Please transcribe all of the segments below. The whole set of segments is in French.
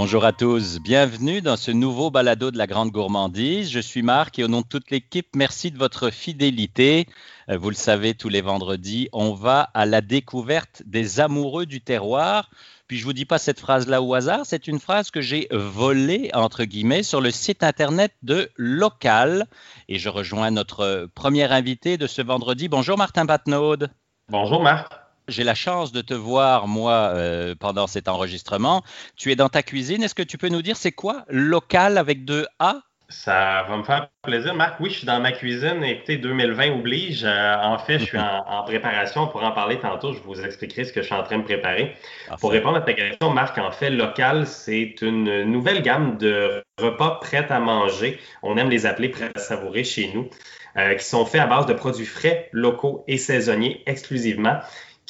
Bonjour à tous, bienvenue dans ce nouveau balado de la Grande Gourmandise. Je suis Marc et au nom de toute l'équipe, merci de votre fidélité. Euh, vous le savez, tous les vendredis, on va à la découverte des amoureux du terroir. Puis je vous dis pas cette phrase-là au hasard, c'est une phrase que j'ai volée entre guillemets sur le site internet de Local. Et je rejoins notre premier invité de ce vendredi. Bonjour Martin Patnaud. Bonjour Marc j'ai la chance de te voir, moi, euh, pendant cet enregistrement. Tu es dans ta cuisine. Est-ce que tu peux nous dire c'est quoi local avec deux A? Ça va me faire plaisir, Marc. Oui, je suis dans ma cuisine. Écoutez, 2020 oblige. Euh, en fait, je suis en, préparation pour en parler tantôt. Je vous expliquerai ce que je suis en train de préparer. Pour répondre à ta question, Marc, en fait, local, c'est une nouvelle gamme de repas prêts à manger. On aime les appeler prêts à savourer chez nous, euh, qui sont faits à base de produits frais, locaux et saisonniers exclusivement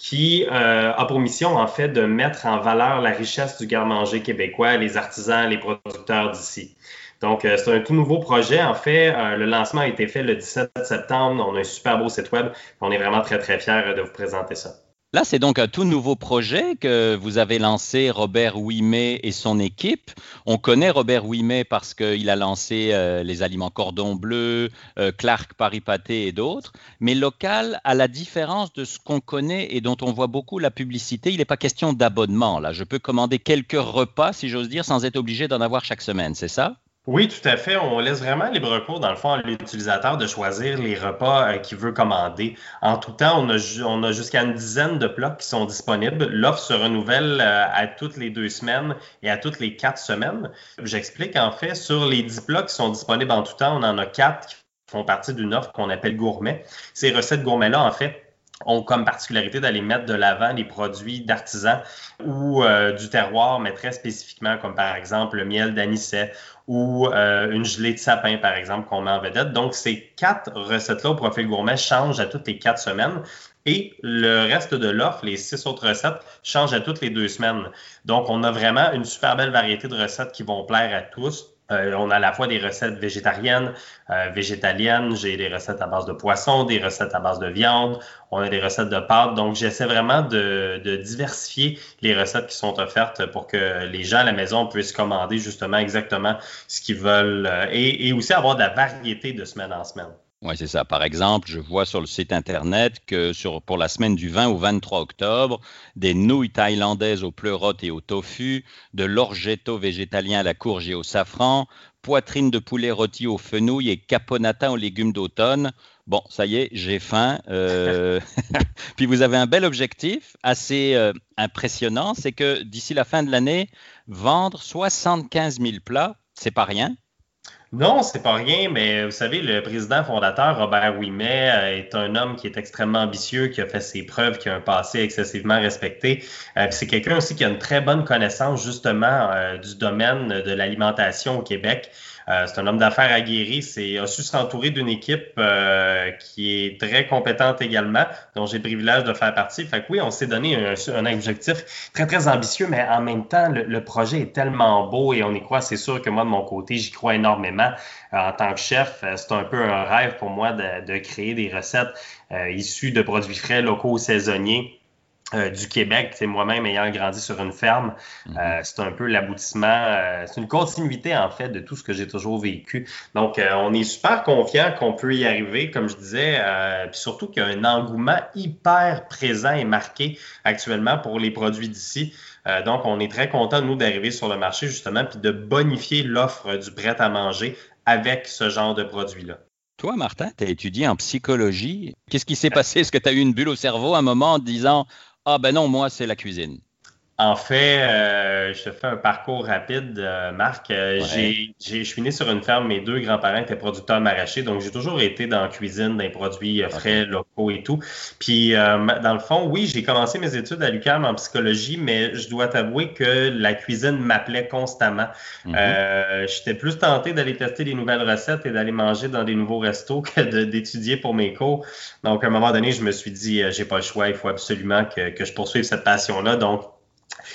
qui euh, a pour mission, en fait, de mettre en valeur la richesse du garde-manger québécois, les artisans, les producteurs d'ici. Donc, euh, c'est un tout nouveau projet. En fait, euh, le lancement a été fait le 17 septembre. On a un super beau site web. On est vraiment très, très fiers de vous présenter ça. Là, c'est donc un tout nouveau projet que vous avez lancé, Robert Ouimet et son équipe. On connaît Robert Ouimet parce qu'il a lancé euh, les aliments cordon bleu, euh, Clark Paris Pâté et d'autres. Mais local, à la différence de ce qu'on connaît et dont on voit beaucoup la publicité, il n'est pas question d'abonnement. Là, je peux commander quelques repas, si j'ose dire, sans être obligé d'en avoir chaque semaine. C'est ça? Oui, tout à fait. On laisse vraiment libre cours, dans le fond, à l'utilisateur de choisir les repas euh, qu'il veut commander. En tout temps, on a, jusqu'à une dizaine de plats qui sont disponibles. L'offre se renouvelle euh, à toutes les deux semaines et à toutes les quatre semaines. J'explique, en fait, sur les dix plats qui sont disponibles en tout temps, on en a quatre qui font partie d'une offre qu'on appelle gourmet. Ces recettes gourmet-là, en fait, ont comme particularité d'aller mettre de l'avant des produits d'artisans ou euh, du terroir, mais très spécifiquement, comme par exemple le miel d'anisset ou euh, une gelée de sapin, par exemple, qu'on met en vedette. Donc, ces quatre recettes-là au profil gourmet changent à toutes les quatre semaines. Et le reste de l'offre, les six autres recettes, changent à toutes les deux semaines. Donc, on a vraiment une super belle variété de recettes qui vont plaire à tous euh, on a à la fois des recettes végétariennes, euh, végétaliennes, j'ai des recettes à base de poisson, des recettes à base de viande, on a des recettes de pâtes. Donc, j'essaie vraiment de, diversifier les recettes qui sont offertes pour que les gens à la maison puissent commander justement exactement ce qu'ils veulent euh, et, et aussi avoir de la variété de semaine en semaine. Oui, c'est ça. Par exemple, je vois sur le site Internet que sur, pour la semaine du 20 au 23 octobre, des nouilles thaïlandaises au pleurote et au tofu, de l'orgetto végétalien à la courge et au safran, poitrine de poulet rôti au fenouil et caponata aux légumes d'automne. Bon, ça y est, j'ai faim. Euh, puis vous avez un bel objectif, assez euh, impressionnant, c'est que d'ici la fin de l'année, vendre 75 000 plats, c'est pas rien. Non, c'est pas rien, mais vous savez, le président fondateur, Robert Ouimet, euh, est un homme qui est extrêmement ambitieux, qui a fait ses preuves, qui a un passé excessivement respecté. Euh, c'est quelqu'un aussi qui a une très bonne connaissance, justement, euh, du domaine de l'alimentation au Québec. Euh, c'est un homme d'affaires aguerri. C'est a su s'entourer d'une équipe euh, qui est très compétente également, dont j'ai le privilège de faire partie. Fait que oui, on s'est donné un, objectif très, très ambitieux, mais en même temps, le, projet est tellement beau et on y croit. C'est sûr que moi, de mon côté, j'y crois énormément. Euh, en tant que chef, c'est un peu un rêve pour moi de, de créer des recettes issues de produits frais, locaux, saisonniers euh, du Québec, c'est moi-même ayant grandi sur une ferme, mhm. euh, c'est un peu l'aboutissement, euh, c'est une continuité en fait de tout ce que j'ai toujours vécu. Donc, on est super confiant qu'on peut y arriver, comme je disais, puis surtout qu'il y a un engouement hyper présent et marqué actuellement pour les produits d'ici. donc, on est très content nous d'arriver sur le marché justement puis de bonifier l'offre du prêt à manger avec ce genre de produits-là. Toi, Martin, tu as étudié en psychologie. Qu'est-ce qui s'est passé? Est-ce que tu as eu une bulle au cerveau à un moment en disant ah ben non, moi, c'est la cuisine. En fait, euh, je te fais un parcours rapide, euh, Marc. Euh, j'ai, je suis né sur une ferme, mes deux grands-parents étaient producteurs maraîchers, donc j'ai toujours été dans la cuisine, dans les produits frais, locaux et tout. Puis, dans le fond, oui, j'ai commencé mes études à l'UQAM en psychologie, mais je dois t'avouer que la cuisine m'appelait constamment. Mm-hmm. J'étais plus tenté d'aller tester des nouvelles recettes et d'aller manger dans des nouveaux restos que d'étudier pour mes cours. Donc, à un moment donné, je me suis dit, j'ai pas le choix, il faut absolument que, que je poursuive cette passion-là. Donc,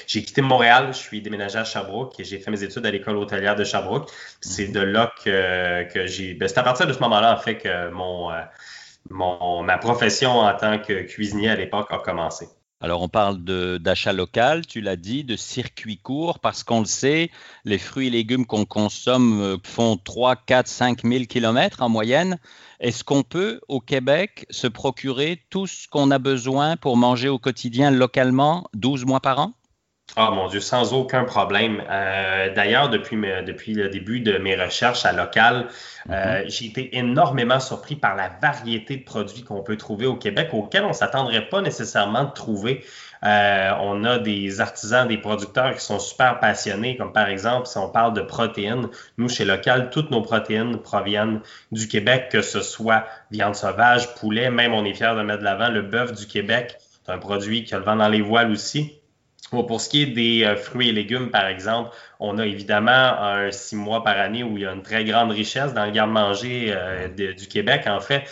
j'ai quitté Montréal, je suis déménagé à Sherbrooke et j'ai fait mes études à l'école hôtelière de Sherbrooke. C'est de là que, j'ai. Ben, c'est à partir de ce moment-là, en fait, que euh, mon, ma profession en tant que cuisinier à l'époque a commencé. Alors on parle d'achat local, tu l'as dit, de circuit court, parce qu'on le sait, les fruits et légumes qu'on consomme euh, font 3, 4, 5 000 kilomètres en moyenne. Est-ce qu'on peut au Québec se procurer tout ce qu'on a besoin pour manger au quotidien localement 12 mois par an? Ah mon Dieu, sans aucun problème. Euh, d'ailleurs, depuis, depuis le début de mes recherches à local, euh, mhm. j'ai été énormément surpris par la variété de produits qu'on peut trouver au Québec, auxquels on ne s'attendrait pas nécessairement de trouver. Euh, on a des artisans, des producteurs qui sont super passionnés, comme par exemple, si on parle de protéines, nous, chez Local, toutes nos protéines proviennent du Québec, que ce soit viande sauvage, poulet, même on est fiers de mettre de l'avant le bœuf du Québec. C'est un produit qui a le vent dans les voiles aussi. Pour ce qui est des euh, fruits et légumes, par exemple, on a évidemment un six mois par année où il y a une très grande richesse dans le garde-manger euh, du Québec, en fait.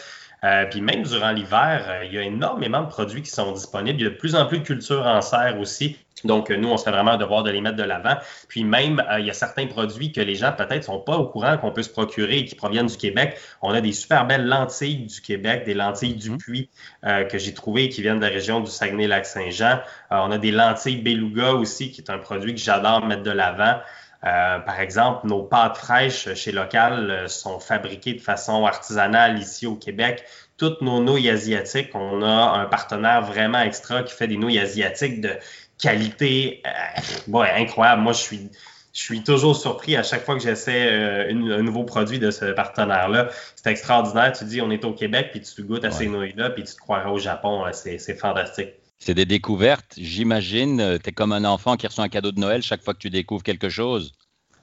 Euh, puis même durant l'hiver, il y a énormément de produits qui sont disponibles. Il y a de plus en plus de cultures en serre aussi. Donc, nous, on se fait vraiment devoir de les mettre de l'avant. Puis même, il y a certains produits que les gens peut-être sont pas au courant qu'on peut se procurer et qui proviennent du Québec. On a des super belles lentilles du Québec, des lentilles du mhm. Puy que j'ai trouvées qui viennent de la région du Saguenay-Lac-Saint-Jean. on a des lentilles beluga aussi, qui est un produit que j'adore mettre de l'avant. Euh, par exemple, nos pâtes fraîches chez Local euh, sont fabriquées de façon artisanale ici au Québec. Toutes nos nouilles asiatiques, on a un partenaire vraiment extra qui fait des nouilles asiatiques de qualité euh, incroyable. Moi, je suis, je suis toujours surpris à chaque fois que j'essaie un nouveau produit de ce partenaire-là. C'est extraordinaire. Tu dis, on est au Québec, puis tu goûtes à ces nouilles-là, puis tu te croirais au Japon. C'est fantastique. C'est des découvertes, j'imagine. Tu es comme un enfant qui reçoit un cadeau de Noël chaque fois que tu découvres quelque chose.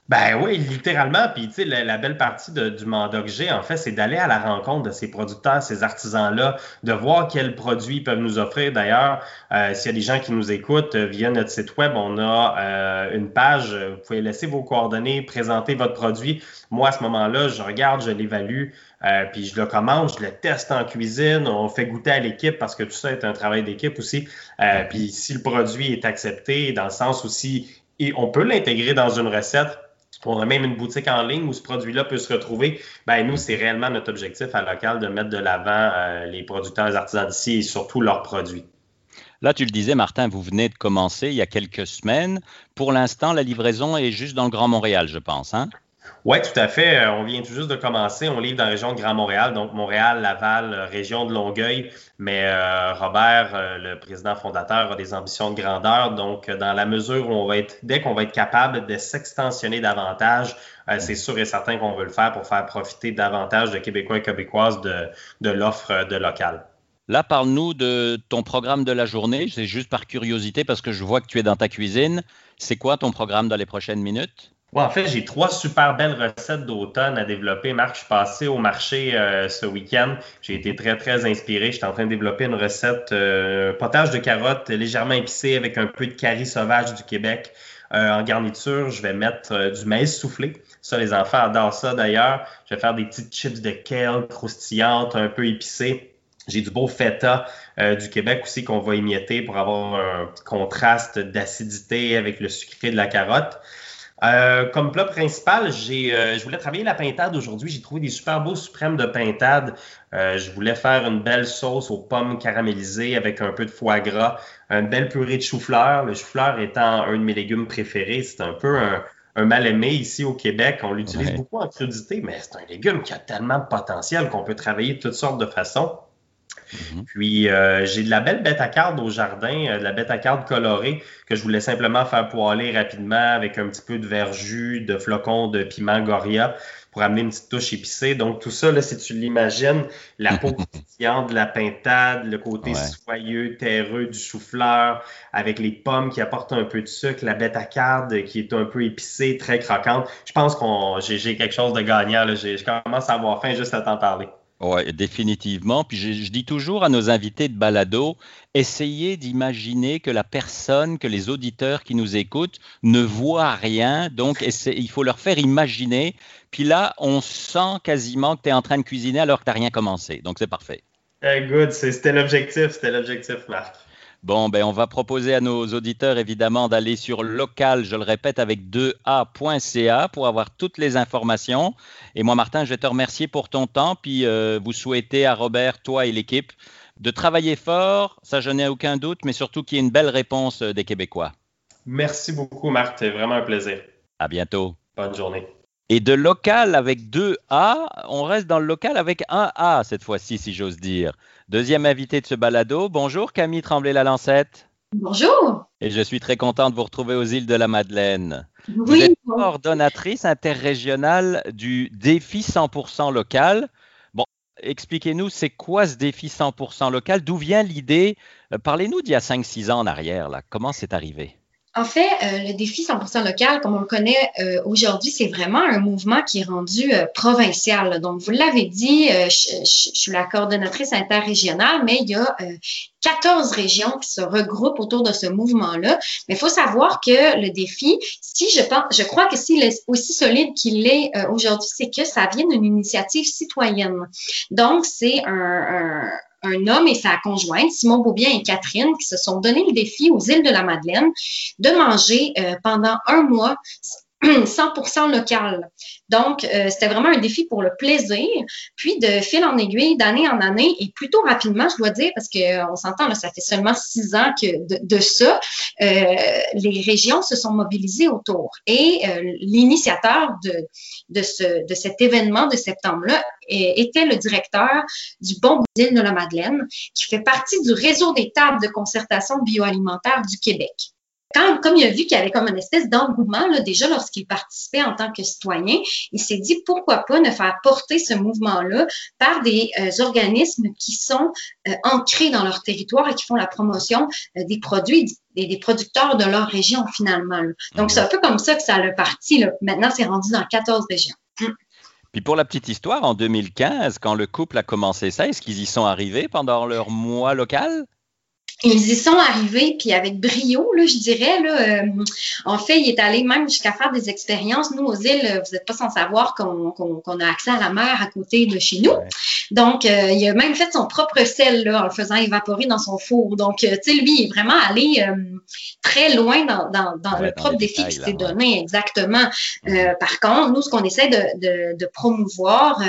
Ben oui, littéralement. Puis, tu sais, la, belle partie du mandat que j'ai, en fait, c'est d'aller à la rencontre de ces producteurs, ces artisans-là, de voir quels produits ils peuvent nous offrir. D'ailleurs, euh, s'il y a des gens qui nous écoutent euh, via notre site web, on a euh, une page. Vous pouvez laisser vos coordonnées, présenter votre produit. Moi, à ce moment-là, je regarde, je l'évalue. Euh, puis je le commande, je le teste en cuisine, on fait goûter à l'équipe parce que tout ça est un travail d'équipe aussi. Euh, puis si le produit est accepté, dans le sens aussi, et on peut l'intégrer dans une recette. On a même une boutique en ligne où ce produit-là peut se retrouver. Ben, nous, c'est réellement notre objectif à local de mettre de l'avant euh, les producteurs artisans d'ici et surtout leurs produits. Là, tu le disais, Martin, vous venez de commencer il y a quelques semaines. Pour l'instant, la livraison est juste dans le Grand Montréal, je pense. Hein? Oui, tout à fait. Euh, on vient tout juste de commencer. On livre dans la région de Grand Montréal, donc Montréal, Laval, euh, région de Longueuil. Mais euh, Robert, le président fondateur, a des ambitions de grandeur. Donc, dans la mesure où on va être, dès qu'on va être capable de s'extensionner davantage, c'est sûr et certain qu'on veut le faire pour faire profiter davantage de Québécois et Québécoises de, de l'offre de local. Là, parle-nous de ton programme de la journée. C'est juste par curiosité parce que je vois que tu es dans ta cuisine. C'est quoi ton programme dans les prochaines minutes? En fait, j'ai trois super belles recettes d'automne à développer. Marc, je suis passé au marché euh, ce week-end. J'ai été très, très inspiré. J'étais en train de développer une recette euh, potage de carottes légèrement épicée avec un peu de curry sauvage du Québec. Euh, en garniture, je vais mettre du maïs soufflé. Ça, les enfants adorent ça d'ailleurs. Je vais faire des petites chips de kale croustillantes, un peu épicées. J'ai du beau feta du Québec aussi qu'on va émietter pour avoir un contraste d'acidité avec le sucré de la carotte. Euh, comme plat principal, j'ai, euh, je voulais travailler la pintade aujourd'hui. J'ai trouvé des super beaux suprêmes de pintade. Euh, je voulais faire une belle sauce aux pommes caramélisées avec un peu de foie gras, une belle purée de chou-fleur. Le chou-fleur étant un de mes légumes préférés, c'est un peu un, mal aimé ici au Québec. On l'utilise beaucoup en crudité, mais c'est un légume qui a tellement de potentiel qu'on peut travailler de toutes sortes de façons. Mhm. Puis euh, j'ai de la belle bête à au jardin, euh, de la bête à colorée que je voulais simplement faire poêler rapidement avec un petit peu de verjus, de flocons de piment Goria pour amener une petite touche épicée. Donc tout ça, là, si tu l'imagines, la peau de la pintade, le côté soyeux, terreux du chou-fleur, avec les pommes qui apportent un peu de sucre, la bête à carte qui est un peu épicée, très croquante. Je pense qu'on j'ai quelque chose de gagnant. Là. Je commence à avoir faim juste à t'en parler. Oui, définitivement. Puis je, dis toujours à nos invités de balado, essayez d'imaginer que la personne, que les auditeurs qui nous écoutent ne voient rien. Donc, il faut leur faire imaginer. Puis là, on sent quasiment que tu es en train de cuisiner alors que tu n'as rien commencé. Donc, c'est parfait. Hey, good, c'était l'objectif, c'était l'objectif, Marc. Bon, ben, on va proposer à nos auditeurs évidemment d'aller sur local, je le répète, avec 2a.ca pour avoir toutes les informations. Et moi, Martin, je vais te remercier pour ton temps, puis euh, vous souhaiter à Robert, toi et l'équipe, de travailler fort, ça je n'ai aucun doute, mais surtout qu'il y ait une belle réponse des Québécois. Merci beaucoup, Marc. C'est vraiment un plaisir. À bientôt. Bonne journée. Et de local avec deux A, on reste dans le local avec un A cette fois-ci, si j'ose dire. Deuxième invité de ce balado. Bonjour Camille Tremblay-Lalancette. Bonjour. Et je suis très content de vous retrouver aux îles de la Madeleine. Oui. Vous êtes coordonnatrice interrégionale du défi 100% local. Bon, expliquez-nous, c'est quoi ce défi 100% local? D'où vient l'idée? Euh, parlez-nous d'il y a 5-6 ans en arrière. Là. Comment c'est arrivé? En fait, euh, le défi 100% local, comme on le connaît euh, aujourd'hui, c'est vraiment un mouvement qui est rendu euh, provincial. Donc, vous l'avez dit, je, suis la coordonnatrice interrégionale, mais il y a 14 régions qui se regroupent autour de ce mouvement-là. Mais il faut savoir que le défi, si je pense, je crois que s'il est aussi solide qu'il est aujourd'hui, c'est que ça vient d'une initiative citoyenne. Donc, c'est un un homme et sa conjointe, Simon Beaubien et Catherine, qui se sont donné le défi aux îles de la Madeleine de manger euh, pendant un mois 100% local. Donc, euh, c'était vraiment un défi pour le plaisir. Puis, de fil en aiguille, d'année en année, et plutôt rapidement, je dois dire, parce qu'on s'entend, là, ça fait seulement six ans que de, ça, euh, les régions se sont mobilisées autour. Et euh, l'initiateur de, de, ce, de cet événement de septembre-là était le directeur du Bon Boudin de la Madeleine, qui fait partie du réseau des tables de concertation bioalimentaire du Québec quand, comme il a vu qu'il y avait comme une espèce d'engouement, là, déjà lorsqu'il participait en tant que citoyen, il s'est dit pourquoi pas ne faire porter ce mouvement-là par des euh, organismes qui sont euh, ancrés dans leur territoire et qui font la promotion euh, des produits et des producteurs de leur région finalement. Donc, c'est un peu comme ça que ça a le parti. Là. Maintenant, c'est rendu dans 14 régions. Hum. Puis pour la petite histoire, en 2015, quand le couple a commencé ça, est-ce qu'ils y sont arrivés pendant leur mois local? Ils y sont arrivés, puis avec brio, là, je dirais. Là, euh, en fait, il est allé même jusqu'à faire des expériences. Nous, aux îles, vous n'êtes pas sans savoir qu'on a accès à la mer à côté de chez nous. Donc, euh, il a même fait son propre sel là, en le faisant évaporer dans son four. Donc, euh, tu sais, lui, il est vraiment allé très loin dans, dans, dans le propre défi qu'il s'est donné, exactement. Mm-hmm. par contre, nous, ce qu'on essaie de, de, de promouvoir,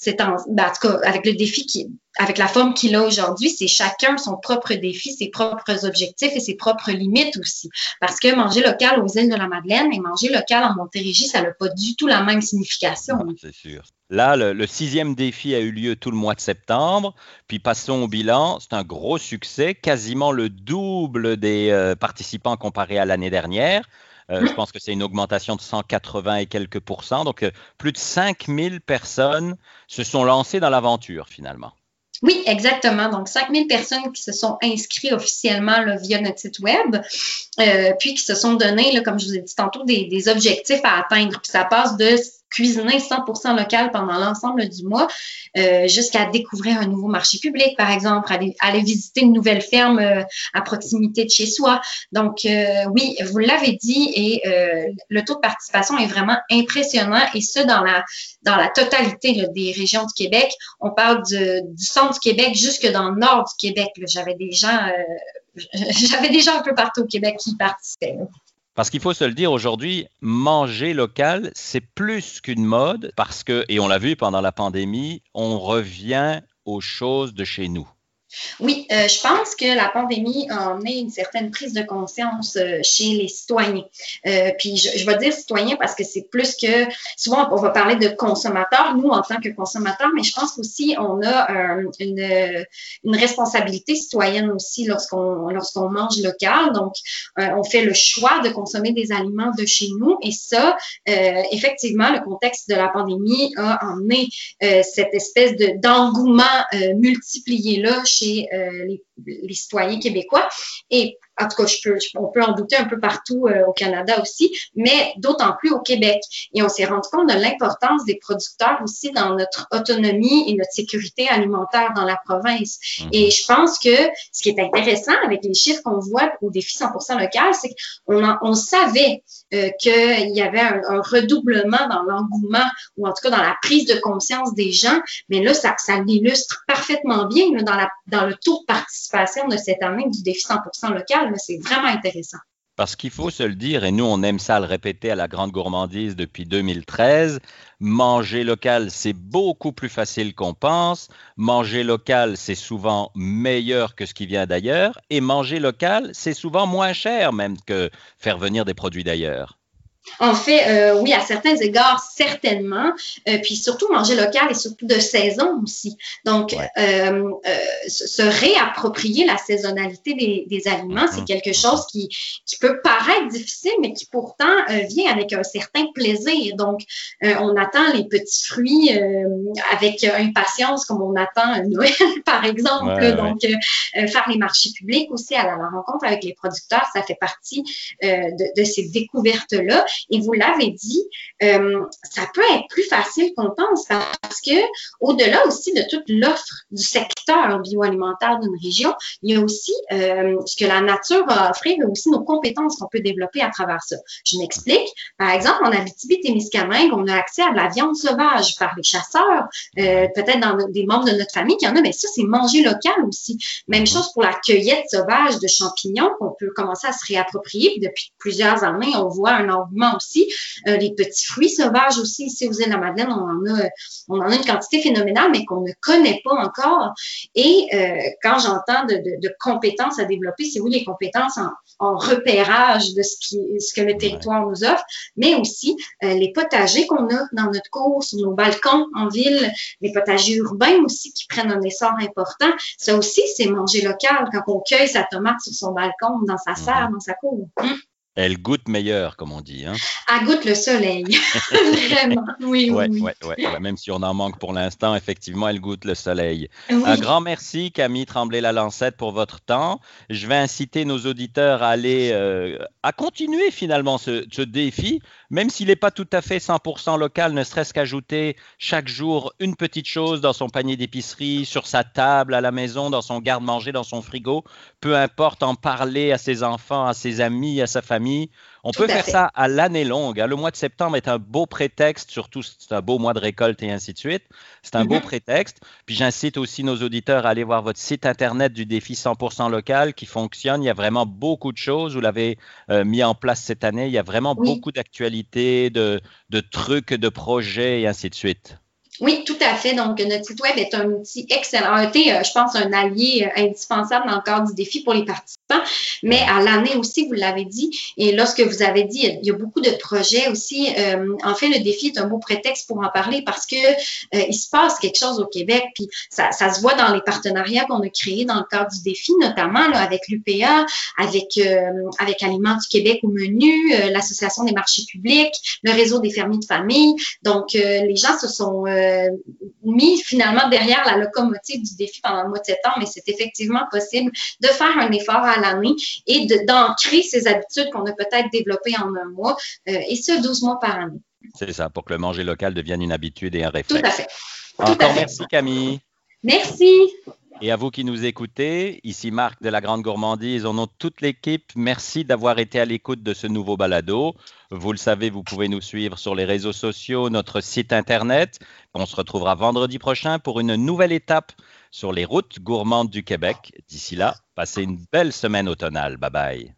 c'est en, ben, en, tout cas, avec le défi qui, avec la forme qu'il a aujourd'hui, c'est chacun son propre défi, ses propres objectifs et ses propres limites aussi. Parce que manger local aux îles de la Madeleine et manger local en Montérégie, ça n'a pas du tout la même signification. C'est sûr. Là, le, sixième défi a eu lieu tout le mois de septembre. Puis passons au bilan. C'est un gros succès, quasiment le double des euh, participants comparé à l'année dernière. Euh, je pense que c'est une augmentation de 180 et quelques pourcents. Donc, euh, plus de 5000 personnes se sont lancées dans l'aventure finalement. Oui, exactement. Donc, 5000 personnes qui se sont inscrites officiellement via notre site web, euh, puis qui se sont donné, comme je vous ai dit tantôt, des, objectifs à atteindre. Puis ça passe de cuisiner 100% local pendant l'ensemble du mois, euh, jusqu'à découvrir un nouveau marché public, par exemple, aller, visiter une nouvelle ferme euh, à proximité de chez soi. Donc, euh, oui, vous l'avez dit, et le taux de participation est vraiment impressionnant, et ce, dans la, dans la totalité des régions du Québec. On parle du centre du Québec jusque dans le nord du Québec. J'avais des gens... J'avais des gens un peu partout au Québec qui participaient. Parce qu'il faut se le dire aujourd'hui, manger local, c'est plus qu'une mode parce que, et on l'a vu pendant la pandémie, on revient aux choses de chez nous. Oui, euh, je pense que la pandémie a amené une certaine prise de conscience euh, chez les citoyens. Euh, puis je, vais dire citoyens parce que c'est plus que souvent on va parler de consommateurs, nous en tant que consommateurs, mais je pense qu'aussi on a une, une, responsabilité citoyenne aussi lorsqu'on lorsqu'on mange local. Donc on fait le choix de consommer des aliments de chez nous et ça, effectivement, le contexte de la pandémie a amené cette espèce de d'engouement multiplié là euh, les, les, citoyens québécois. Et en tout cas, je peux, on peut en douter un peu partout euh, au Canada aussi, mais d'autant plus au Québec. Et on s'est rendu compte de l'importance des producteurs aussi dans notre autonomie et notre sécurité alimentaire dans la province. Mhm. Et je pense que ce qui est intéressant avec les chiffres qu'on voit au défi 100% local, c'est qu'on on savait euh, qu'il y avait un, un redoublement dans l'engouement ou en tout cas dans la prise de conscience des gens, mais là, ça, ça l'illustre parfaitement bien là, dans, la, dans le taux de participation de cette année du défi 100% local c'est vraiment intéressant. Parce qu'il faut se le dire, et nous on aime ça le répéter à la grande gourmandise depuis 2013, manger local c'est beaucoup plus facile qu'on pense, manger local c'est souvent meilleur que ce qui vient d'ailleurs, et manger local c'est souvent moins cher même que faire venir des produits d'ailleurs. En fait, euh, oui, à certains égards, certainement. Euh, puis surtout, manger local et surtout de saison aussi. Donc, euh, se réapproprier la saisonnalité des, aliments, c'est mm-hmm. quelque chose qui, qui, peut paraître difficile, mais qui pourtant vient avec un certain plaisir. Donc, on attend les petits fruits avec impatience, comme on attend Noël, par exemple. Donc, faire les marchés publics aussi à la, rencontre avec les producteurs, ça fait partie de, de ces découvertes-là. Et vous l'avez dit, euh, ça peut être plus facile qu'on pense parce que au-delà aussi de toute l'offre du secteur bioalimentaire d'une région, il y a aussi euh, ce que la nature va offrir, mais aussi nos compétences qu'on peut développer à travers ça. Je m'explique. Par exemple, en Abitibi-Témiscamingue, on a accès à de la viande sauvage par les chasseurs, euh, peut-être dans des membres de notre famille qui en a, mais ça, c'est manger local aussi. Même chose pour la cueillette sauvage de champignons qu'on peut commencer à se réapproprier. Depuis plusieurs années, on voit un engouement aussi. Euh, les petits fruits sauvages aussi, ici aux îles de la Madeleine, on en a, on en a une quantité phénoménale, mais qu'on ne connaît pas encore. Et euh, quand j'entends de, compétences à développer, c'est oui les compétences en, repérage de ce, qui, ce que le territoire nous offre, mais aussi euh, les potagers qu'on a dans notre cours, sur nos balcons en ville, les potagers urbains aussi qui prennent un essor important. Ça aussi, c'est manger local quand on cueille sa tomate sur son balcon, dans sa serre, dans sa cour. Hum. Elle goûte meilleur, comme on dit. Hein? Elle goûte le soleil. Vraiment. Oui, oui. Ouais, ouais, Même si on en manque pour l'instant, effectivement, elle goûte le soleil. Un grand merci, Camille Tremblay-la-Lancette, pour votre temps. Je vais inciter nos auditeurs à aller, euh, à continuer finalement ce, ce défi, même s'il n'est pas tout à fait 100% local, ne serait-ce qu'ajouter chaque jour une petite chose dans son panier d'épicerie, sur sa table, à la maison, dans son garde-manger, dans son frigo. Peu importe, en parler à ses enfants, à ses amis, à sa famille on peut faire ça à l'année longue. Hein. Le mois de septembre est un beau prétexte, surtout c'est un beau mois de récolte et ainsi de suite. C'est un beau mm-hmm. prétexte. Puis j'incite aussi nos auditeurs à aller voir votre site internet du défi 100% local qui fonctionne. Il y a vraiment beaucoup de choses. Vous l'avez euh, mis en place cette année. Il y a vraiment beaucoup d'actualités, de, de trucs, de projets et ainsi de suite. Oui, tout à fait. Donc, notre site Web est un outil excellent, a été, euh, je pense, un allié euh, indispensable dans le cadre du défi pour les participants, mais à l'année aussi, vous l'avez dit. Et lorsque vous avez dit, il y a beaucoup de projets aussi. Euh, en fait, le défi est un beau prétexte pour en parler parce que il se passe quelque chose au Québec, puis ça, ça se voit dans les partenariats qu'on a créés dans le cadre du défi, notamment là, avec l'UPA, avec, avec Aliments du Québec au menu, l'Association des marchés publics, le réseau des fermiers de famille. Donc, les gens se sont euh, mis finalement derrière la locomotive du défi pendant le mois de septembre, mais c'est effectivement possible de faire un effort à l'année et d'ancrer ces habitudes qu'on a peut-être développées en un mois, euh, et ce, 12 mois par année. C'est ça, pour que le manger local devienne une habitude et un réflexe. Tout à fait. Encore merci Camille. Merci. Et à vous qui nous écoutez, ici Marc de la Grande Gourmandise, au nom de toute l'équipe, merci d'avoir été à l'écoute de ce nouveau balado. Vous le savez, vous pouvez nous suivre sur les réseaux sociaux, notre site internet. On se retrouvera vendredi prochain pour une nouvelle étape sur les routes gourmandes du Québec. D'ici là, passez une belle semaine automnale. Bye bye.